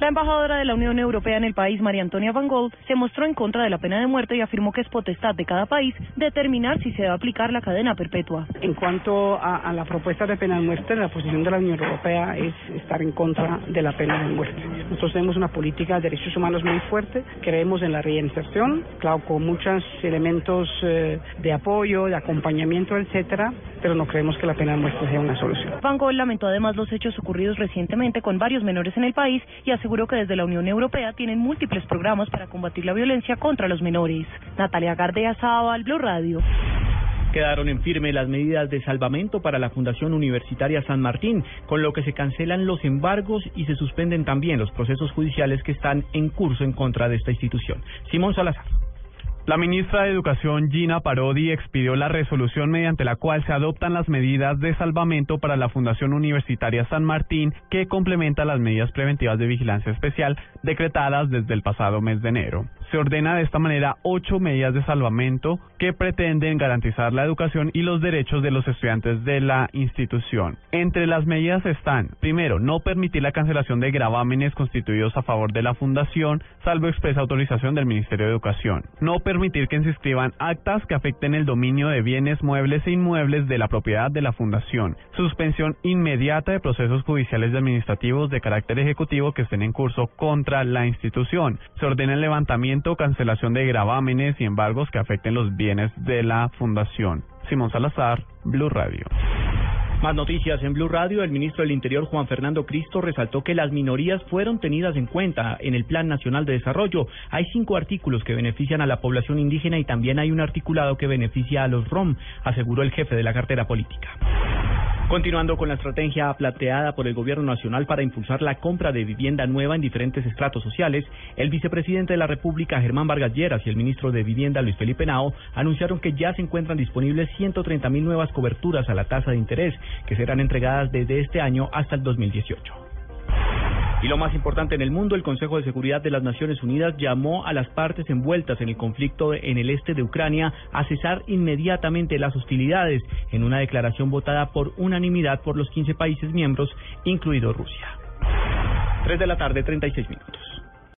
La embajadora de la Unión Europea en el país, María Antonia Van Gogh, se mostró en contra de la pena de muerte y afirmó que es potestad de cada país determinar si se debe aplicar la cadena perpetua. En cuanto a, la propuesta de pena de muerte, la posición de la Unión Europea es estar en contra de la pena de muerte. Nosotros tenemos una política de derechos humanos muy fuerte, creemos en la reinserción, claro, con muchos elementos eh, de apoyo, de acompañamiento, etcétera, pero no creemos que la pena de muerte sea una solución. Van Gogh lamentó además los hechos ocurridos recientemente con varios menores en el país y aseguró que desde la Unión Europea tienen múltiples programas para combatir la violencia contra los menores. Natalia Gardea Sábal, Blue Radio. Quedaron en firme las medidas de salvamento para la Fundación Universitaria San Martín, con lo que se cancelan los embargos y se suspenden también los procesos judiciales que están en curso en contra de esta institución. Simón Salazar. La ministra de Educación, Gina Parodi, expidió la resolución mediante la cual se adoptan las medidas de salvamento para la Fundación Universitaria San Martín, que complementa las medidas preventivas de vigilancia especial decretadas desde el pasado mes de enero. Se ordena de esta manera ocho medidas de salvamento que pretenden garantizar la educación y los derechos de los estudiantes de la institución. Entre las medidas están, primero, no permitir la cancelación de gravámenes constituidos a favor de la fundación, salvo expresa autorización del Ministerio de Educación. No permitir que se inscriban actas que afecten el dominio de bienes muebles e inmuebles de la propiedad de la fundación. Suspensión inmediata de procesos judiciales y administrativos de carácter ejecutivo que estén en curso contra la institución. Se ordena el levantamiento o cancelación de gravámenes y embargos que afecten los bienes de la fundación. Simón Salazar, Blue Radio. Más noticias en Blue Radio. El ministro del Interior, Juan Fernando Cristo, resaltó que las minorías fueron tenidas en cuenta en el Plan Nacional de Desarrollo. Hay cinco artículos que benefician a la población indígena y también hay un articulado que beneficia a los ROM, aseguró el jefe de la cartera política. Continuando con la estrategia planteada por el Gobierno Nacional para impulsar la compra de vivienda nueva en diferentes estratos sociales, el vicepresidente de la República, Germán Vargas Lleras, y el ministro de Vivienda, Luis Felipe Nao, anunciaron que ya se encuentran disponibles 130 mil nuevas coberturas a la tasa de interés, que serán entregadas desde este año hasta el 2018. Y lo más importante en el mundo, el Consejo de Seguridad de las Naciones Unidas llamó a las partes envueltas en el conflicto en el este de Ucrania a cesar inmediatamente las hostilidades en una declaración votada por unanimidad por los 15 países miembros, incluido Rusia. 3 de la tarde, 36 minutos.